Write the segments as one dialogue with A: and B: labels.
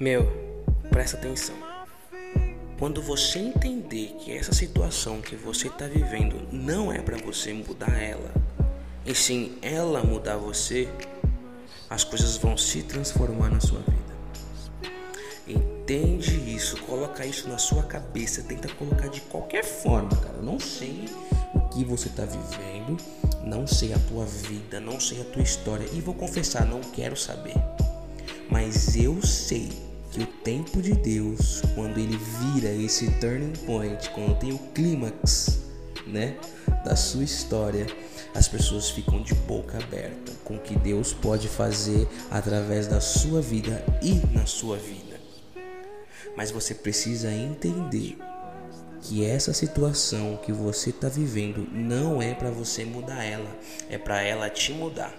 A: Meu, presta atenção. Quando você entender que essa situação que você está vivendo não é para você mudar ela, e sim ela mudar você, as coisas vão se transformar na sua vida. Entende isso, coloca isso na sua cabeça, tenta colocar de qualquer forma, cara. Eu não sei o que você está vivendo, não sei a tua vida, não sei a tua história e vou confessar, não quero saber. Mas eu sei que o tempo de Deus, quando ele vira esse turning point, quando tem o clímax, né, da sua história, as pessoas ficam de boca aberta com o que Deus pode fazer através da sua vida e na sua vida. Mas você precisa entender que essa situação que você está vivendo não é para você mudar ela, é para ela te mudar.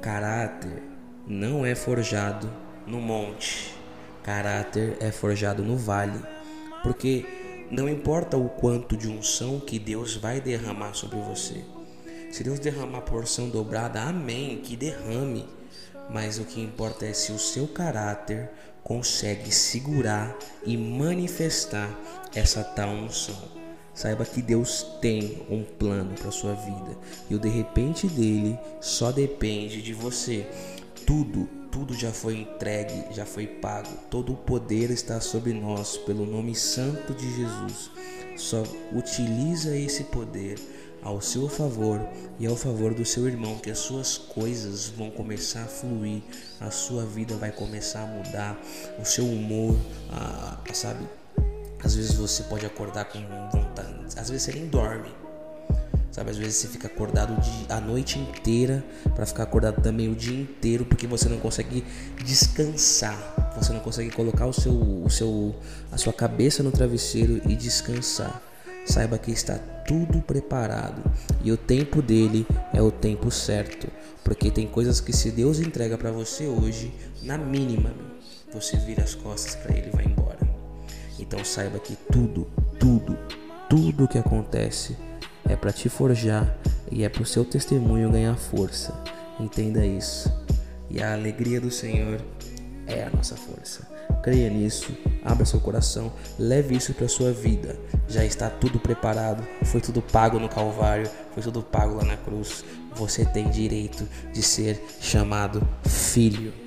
A: Caráter não é forjado no monte, caráter é forjado no vale, porque não importa o quanto de unção que Deus vai derramar sobre você. Se Deus derramar porção dobrada, amém, que derrame. Mas o que importa é se o seu caráter consegue segurar e manifestar essa tal unção. Saiba que Deus tem um plano para sua vida e o de repente dele só depende de você. Tudo, tudo já foi entregue, já foi pago. Todo o poder está sobre nós pelo nome santo de Jesus. Só utiliza esse poder ao seu favor e ao favor do seu irmão, que as suas coisas vão começar a fluir, a sua vida vai começar a mudar, o seu humor, sabe? Às vezes você pode acordar com vontade, às vezes você nem dorme. Sabe, às vezes você fica acordado a noite inteira para ficar acordado também o dia inteiro porque você não consegue descansar. Você não consegue colocar o seu, o seu, a sua cabeça no travesseiro e descansar. Saiba que está tudo preparado e o tempo dele é o tempo certo, porque tem coisas que se Deus entrega para você hoje, na mínima, você vira as costas para ele e vai embora. Então saiba que tudo, tudo, tudo que acontece é para te forjar e é para o seu testemunho ganhar força. Entenda isso. E a alegria do Senhor é a nossa força. Creia nisso, abra seu coração, leve isso para sua vida. Já está tudo preparado, foi tudo pago no Calvário, foi tudo pago lá na cruz. Você tem direito de ser chamado filho.